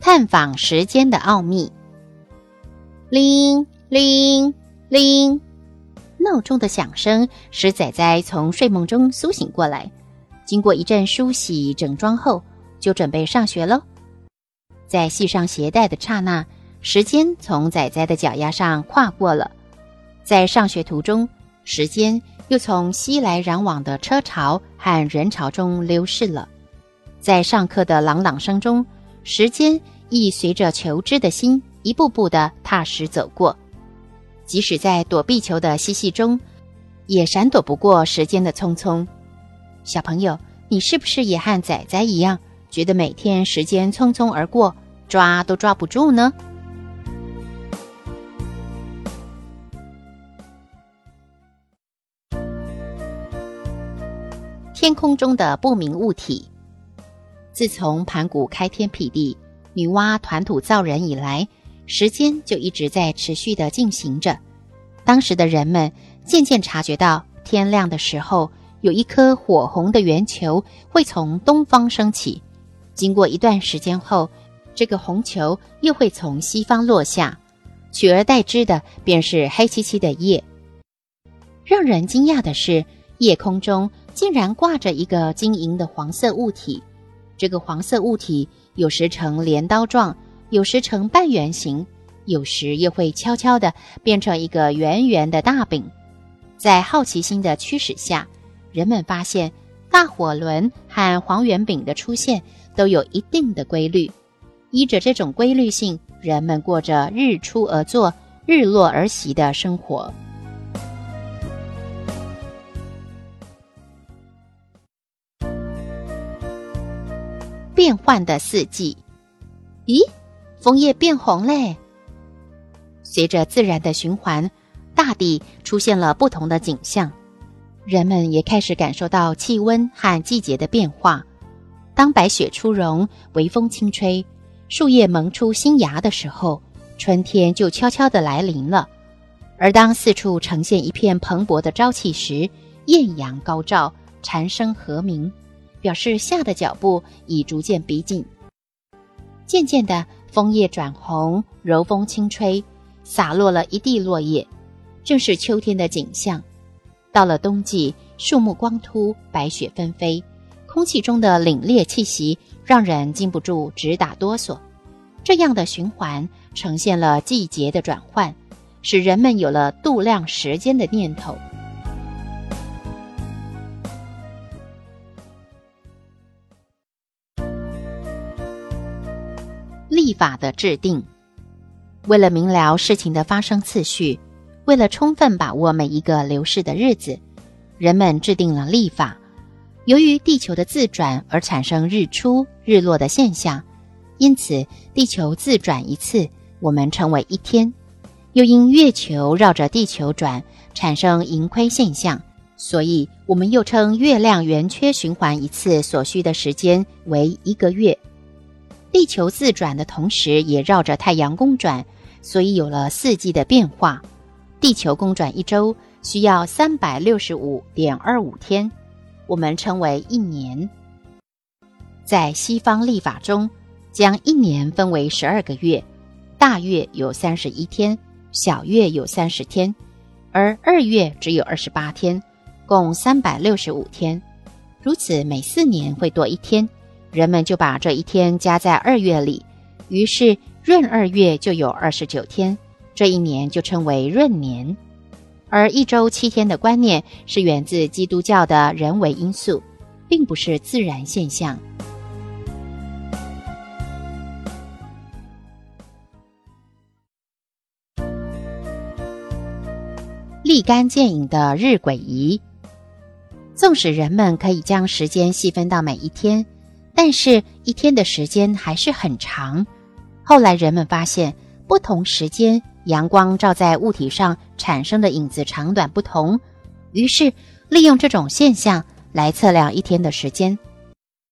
探访时间的奥秘。铃铃铃，闹钟的响声使仔仔从睡梦中苏醒过来。经过一阵梳洗整装后，就准备上学喽。在系上鞋带的刹那，时间从仔仔的脚丫上跨过了。在上学途中，时间又从熙来攘往的车潮和人潮中流逝了。在上课的朗朗声中，时间。亦随着求知的心一步步的踏实走过，即使在躲避球的嬉戏中，也闪躲不过时间的匆匆。小朋友，你是不是也和仔仔一样，觉得每天时间匆匆而过，抓都抓不住呢？天空中的不明物体，自从盘古开天辟地。女娲团土造人以来，时间就一直在持续的进行着。当时的人们渐渐察觉到，天亮的时候，有一颗火红的圆球会从东方升起；经过一段时间后，这个红球又会从西方落下，取而代之的便是黑漆漆的夜。让人惊讶的是，夜空中竟然挂着一个晶莹的黄色物体。这个黄色物体。有时呈镰刀状，有时呈半圆形，有时又会悄悄地变成一个圆圆的大饼。在好奇心的驱使下，人们发现大火轮和黄圆饼的出现都有一定的规律。依着这种规律性，人们过着日出而作、日落而息的生活。变幻的四季，咦，枫叶变红嘞！随着自然的循环，大地出现了不同的景象，人们也开始感受到气温和季节的变化。当白雪初融，微风轻吹，树叶萌出新芽的时候，春天就悄悄的来临了。而当四处呈现一片蓬勃的朝气时，艳阳高照，蝉声和鸣。表示夏的脚步已逐渐逼近。渐渐的，枫叶转红，柔风轻吹，洒落了一地落叶，正是秋天的景象。到了冬季，树木光秃，白雪纷飞，空气中的凛冽气息让人禁不住直打哆嗦。这样的循环呈现了季节的转换，使人们有了度量时间的念头。立法的制定，为了明了事情的发生次序，为了充分把握每一个流逝的日子，人们制定了历法。由于地球的自转而产生日出日落的现象，因此地球自转一次，我们称为一天；又因月球绕着地球转，产生盈亏现象，所以我们又称月亮圆缺循环一次所需的时间为一个月。地球自转的同时，也绕着太阳公转，所以有了四季的变化。地球公转一周需要三百六十五点二五天，我们称为一年。在西方历法中，将一年分为十二个月，大月有三十一天，小月有三十天，而二月只有二十八天，共三百六十五天。如此，每四年会多一天。人们就把这一天加在二月里，于是闰二月就有二十九天，这一年就称为闰年。而一周七天的观念是源自基督教的人为因素，并不是自然现象。立竿见影的日晷仪纵使人们可以将时间细分到每一天，但是一天的时间还是很长。后来人们发现，不同时间阳光照在物体上产生的影子长短不同，于是利用这种现象来测量一天的时间。